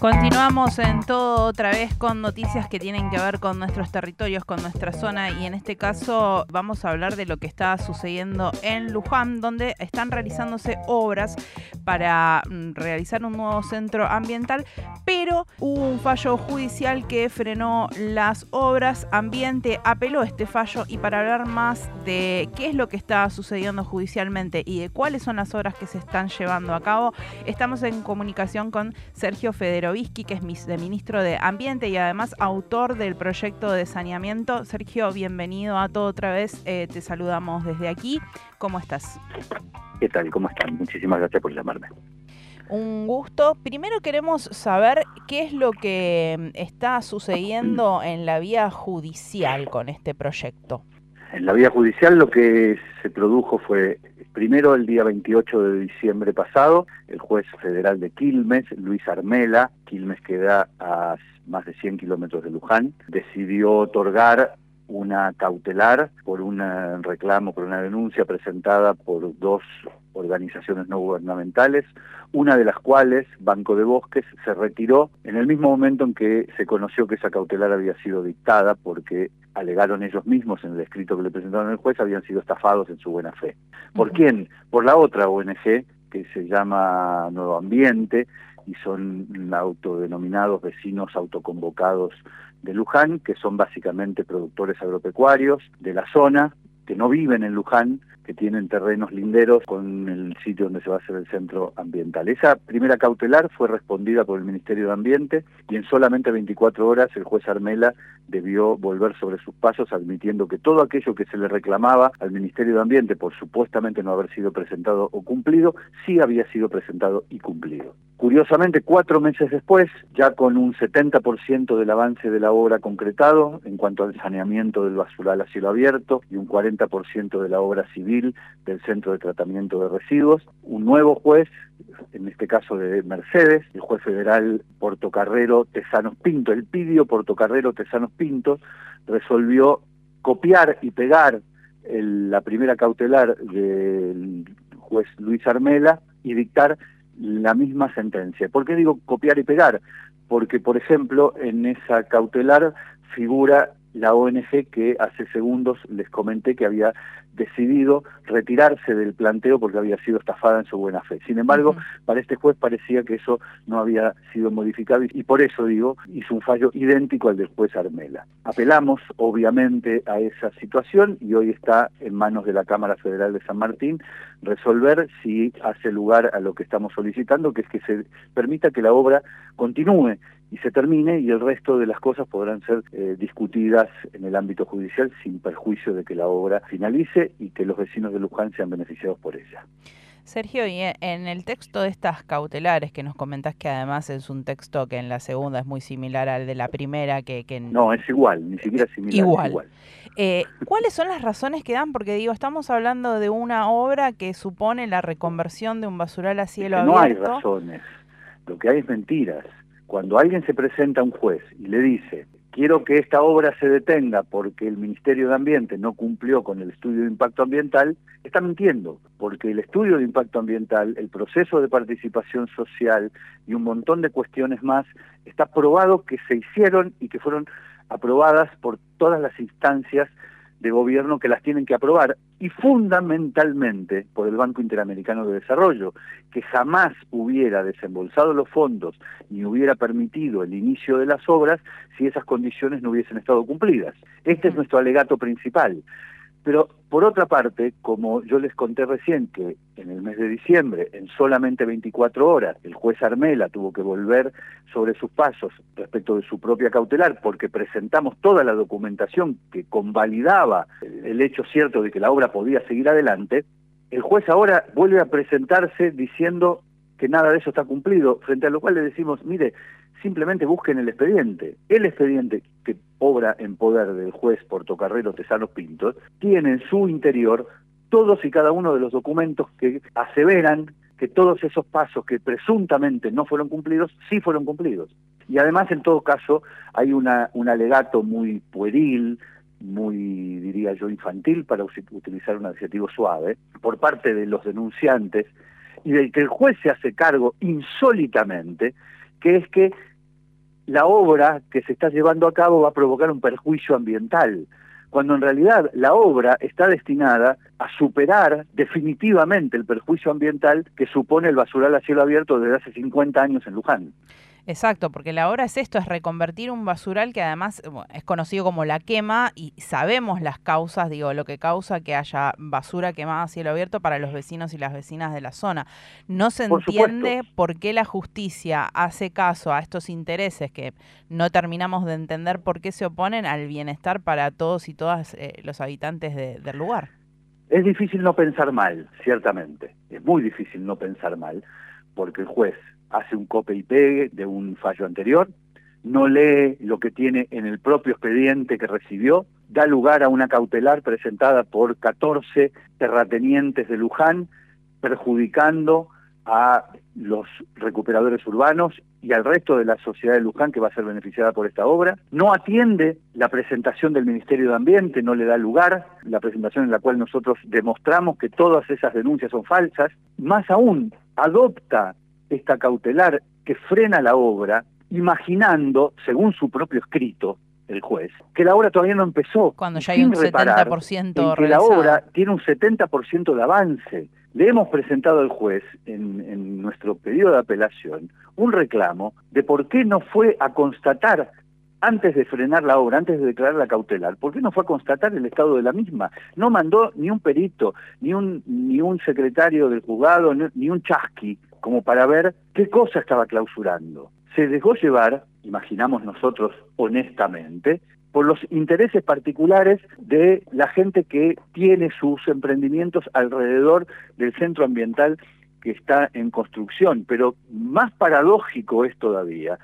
Continuamos en todo otra vez con noticias que tienen que ver con nuestros territorios, con nuestra zona y en este caso vamos a hablar de lo que está sucediendo en Luján, donde están realizándose obras para mm, realizar un nuevo centro ambiental, pero hubo un fallo judicial que frenó las obras. Ambiente apeló este fallo y para hablar más de qué es lo que está sucediendo judicialmente y de cuáles son las obras que se están llevando a cabo, estamos en comunicación con Sergio Federo que es de ministro de Ambiente y además autor del proyecto de saneamiento. Sergio, bienvenido a todo otra vez. Eh, te saludamos desde aquí. ¿Cómo estás? ¿Qué tal? ¿Cómo están? Muchísimas gracias por llamarme. Un gusto. Primero queremos saber qué es lo que mm, está sucediendo en la vía judicial con este proyecto. En la vía judicial lo que se produjo fue Primero, el día 28 de diciembre pasado, el juez federal de Quilmes, Luis Armela, Quilmes queda a más de 100 kilómetros de Luján, decidió otorgar una cautelar por un reclamo, por una denuncia presentada por dos organizaciones no gubernamentales, una de las cuales, Banco de Bosques, se retiró en el mismo momento en que se conoció que esa cautelar había sido dictada porque alegaron ellos mismos en el escrito que le presentaron al juez, habían sido estafados en su buena fe. ¿Por quién? Por la otra ONG, que se llama Nuevo Ambiente, y son autodenominados vecinos autoconvocados de Luján, que son básicamente productores agropecuarios de la zona, que no viven en Luján, que tienen terrenos linderos con el sitio donde se va a hacer el centro ambiental. Esa primera cautelar fue respondida por el Ministerio de Ambiente y en solamente 24 horas el juez Armela debió volver sobre sus pasos admitiendo que todo aquello que se le reclamaba al Ministerio de Ambiente por supuestamente no haber sido presentado o cumplido, sí había sido presentado y cumplido. Curiosamente, cuatro meses después, ya con un 70% del avance de la obra concretado en cuanto al saneamiento del basural a cielo abierto y un 40% de la obra civil del Centro de Tratamiento de Residuos, un nuevo juez, en este caso de Mercedes, el juez federal Portocarrero Tesanos Pinto, el pidió Portocarrero Tesanos Pinto, resolvió copiar y pegar la primera cautelar del juez Luis Armela y dictar la misma sentencia. ¿Por qué digo copiar y pegar? Porque, por ejemplo, en esa cautelar figura la ONG que hace segundos les comenté que había decidido retirarse del planteo porque había sido estafada en su buena fe. Sin embargo, para este juez parecía que eso no había sido modificado y, por eso digo, hizo un fallo idéntico al del juez Armela. Apelamos obviamente a esa situación y hoy está en manos de la Cámara Federal de San Martín resolver si hace lugar a lo que estamos solicitando, que es que se permita que la obra continúe y se termine y el resto de las cosas podrán ser eh, discutidas en el ámbito judicial sin perjuicio de que la obra finalice y que los vecinos de Luján sean beneficiados por ella. Sergio, y en el texto de estas cautelares que nos comentás que además es un texto que en la segunda es muy similar al de la primera, que... que no, es igual, ni siquiera similar. Igual. igual. Eh, ¿Cuáles son las razones que dan? Porque digo, estamos hablando de una obra que supone la reconversión de un basural a cielo abierto. No hay razones, lo que hay es mentiras. Cuando alguien se presenta a un juez y le dice, quiero que esta obra se detenga porque el Ministerio de Ambiente no cumplió con el estudio de impacto ambiental, está mintiendo, porque el estudio de impacto ambiental, el proceso de participación social y un montón de cuestiones más, está probado que se hicieron y que fueron aprobadas por todas las instancias de gobierno que las tienen que aprobar y fundamentalmente por el Banco Interamericano de Desarrollo, que jamás hubiera desembolsado los fondos ni hubiera permitido el inicio de las obras si esas condiciones no hubiesen estado cumplidas. Este es nuestro alegato principal. Pero por otra parte, como yo les conté recién que en el mes de diciembre, en solamente 24 horas, el juez Armela tuvo que volver sobre sus pasos respecto de su propia cautelar, porque presentamos toda la documentación que convalidaba el hecho cierto de que la obra podía seguir adelante, el juez ahora vuelve a presentarse diciendo que nada de eso está cumplido, frente a lo cual le decimos, mire, simplemente busquen el expediente. El expediente que obra en poder del juez Portocarrero Tesano Pintos tiene en su interior todos y cada uno de los documentos que aseveran que todos esos pasos que presuntamente no fueron cumplidos, sí fueron cumplidos. Y además, en todo caso, hay una, un alegato muy pueril, muy, diría yo, infantil, para utilizar un adjetivo suave, por parte de los denunciantes, y del que el juez se hace cargo insólitamente que es que la obra que se está llevando a cabo va a provocar un perjuicio ambiental, cuando en realidad la obra está destinada a superar definitivamente el perjuicio ambiental que supone el basural a cielo abierto desde hace 50 años en Luján. Exacto, porque la obra es esto, es reconvertir un basural que además es conocido como la quema y sabemos las causas, digo, lo que causa que haya basura quemada a cielo abierto para los vecinos y las vecinas de la zona. No se entiende por qué la justicia hace caso a estos intereses que no terminamos de entender por qué se oponen al bienestar para todos y todas eh, los habitantes del lugar. Es difícil no pensar mal, ciertamente. Es muy difícil no pensar mal, porque el juez hace un cope y pegue de un fallo anterior, no lee lo que tiene en el propio expediente que recibió, da lugar a una cautelar presentada por 14 terratenientes de Luján, perjudicando a los recuperadores urbanos y al resto de la sociedad de Luján que va a ser beneficiada por esta obra. No atiende la presentación del Ministerio de Ambiente, no le da lugar, la presentación en la cual nosotros demostramos que todas esas denuncias son falsas. Más aún, adopta esta cautelar que frena la obra, imaginando, según su propio escrito, el juez, que la obra todavía no empezó. Cuando ya hay un 70% que la obra tiene un 70% de avance. Le hemos presentado al juez, en, en nuestro pedido de apelación, un reclamo de por qué no fue a constatar antes de frenar la obra, antes de declarar la cautelar, ¿por qué no fue a constatar el estado de la misma? No mandó ni un perito, ni un, ni un secretario del juzgado, ni un chasqui, como para ver qué cosa estaba clausurando. Se dejó llevar, imaginamos nosotros honestamente, por los intereses particulares de la gente que tiene sus emprendimientos alrededor del centro ambiental que está en construcción. Pero más paradójico es todavía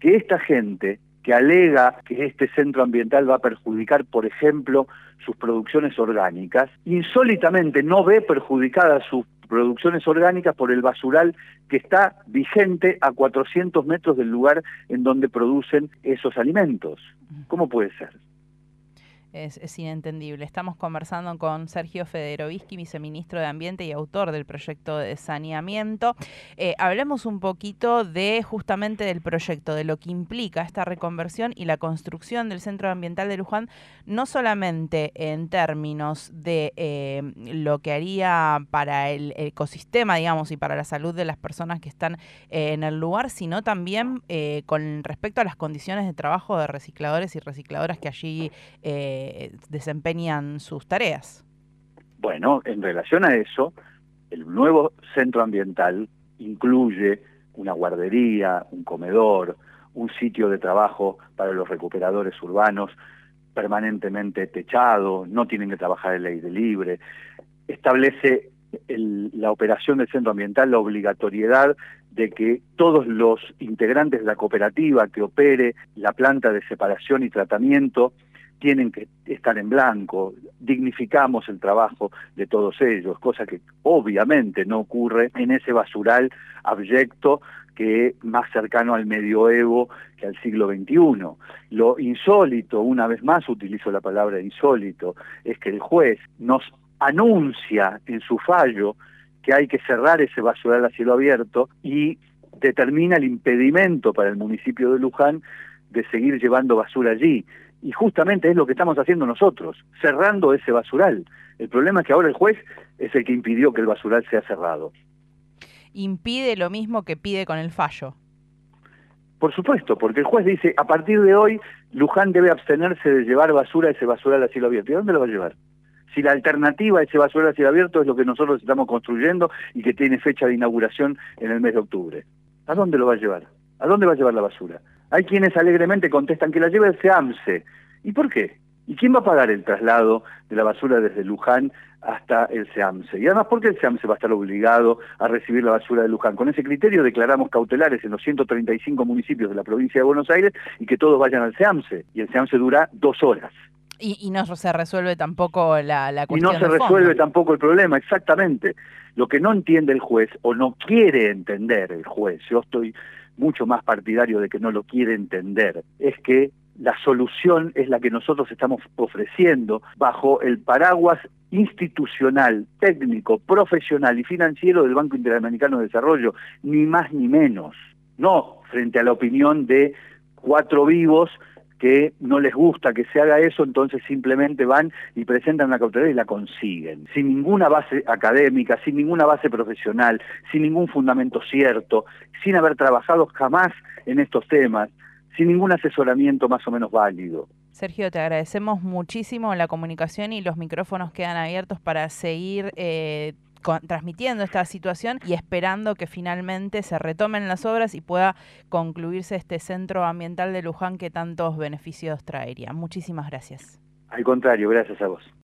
que esta gente que alega que este centro ambiental va a perjudicar, por ejemplo, sus producciones orgánicas, insólitamente no ve perjudicadas sus producciones orgánicas por el basural que está vigente a 400 metros del lugar en donde producen esos alimentos. ¿Cómo puede ser? Es, inentendible. Estamos conversando con Sergio Federovisky, viceministro de Ambiente y autor del proyecto de saneamiento. Eh, hablemos un poquito de justamente del proyecto, de lo que implica esta reconversión y la construcción del Centro Ambiental de Luján, no solamente en términos de eh, lo que haría para el ecosistema, digamos, y para la salud de las personas que están eh, en el lugar, sino también con respecto a las condiciones de trabajo de recicladores y recicladoras que allí desempeñan sus tareas. Bueno, en relación a eso, el nuevo centro ambiental incluye una guardería, un comedor, un sitio de trabajo para los recuperadores urbanos permanentemente techado, no tienen que trabajar en aire libre, establece la operación del centro ambiental la obligatoriedad de que todos los integrantes de la cooperativa que opere la planta de separación y tratamiento tienen que estar en blanco, dignificamos el trabajo de todos ellos, cosa que obviamente no ocurre en ese basural abyecto que es más cercano al medioevo que al siglo XXI. Lo insólito, una vez más utilizo la palabra insólito, es que el juez nos anuncia en su fallo que hay que cerrar ese basural a cielo abierto y determina el impedimento para el municipio de Luján de seguir llevando basura allí y justamente es lo que estamos haciendo nosotros, cerrando ese basural. El problema es que ahora el juez es el que impidió que el basural sea cerrado. Impide lo mismo que pide con el fallo. Por supuesto, porque el juez dice, a partir de hoy, Luján debe abstenerse de llevar basura a ese basural a cielo abierto. ¿Y a dónde lo va a llevar? Si la alternativa a ese basural a cielo abierto es lo que nosotros estamos construyendo y que tiene fecha de inauguración en el mes de octubre. ¿A dónde lo va a llevar? ¿A dónde va a llevar la basura? Hay quienes alegremente contestan que la lleve el SEAMSE. ¿Y por qué? ¿Y quién va a pagar el traslado de la basura desde Luján hasta el SEAMSE? Y además, ¿por qué el SEAMSE va a estar obligado a recibir la basura de Luján? Con ese criterio declaramos cautelares en los 135 municipios de la provincia de Buenos Aires y que todos vayan al SEAMSE. Y el SEAMSE dura dos horas. Y, no se resuelve tampoco la, la cuestión. Y no se resuelve tampoco el problema, exactamente. Lo que no entiende el juez, o no quiere entender el juez, yo estoy mucho más partidario de que no lo quiere entender, es que la solución es la que nosotros estamos ofreciendo bajo el paraguas institucional, técnico, profesional y financiero del Banco Interamericano de Desarrollo, ni más ni menos. no frente a la opinión de cuatro vivos que no les gusta que se haga eso, entonces simplemente van y presentan una cautelar y la consiguen, sin ninguna base académica, sin ninguna base profesional, sin ningún fundamento cierto, sin haber trabajado jamás en estos temas, sin ningún asesoramiento más o menos válido. Sergio, te agradecemos muchísimo la comunicación y los micrófonos quedan abiertos para seguir eh, transmitiendo esta situación y esperando que finalmente se retomen las obras y pueda concluirse este centro ambiental de Luján que tantos beneficios traería. Muchísimas gracias. Al contrario, gracias a vos.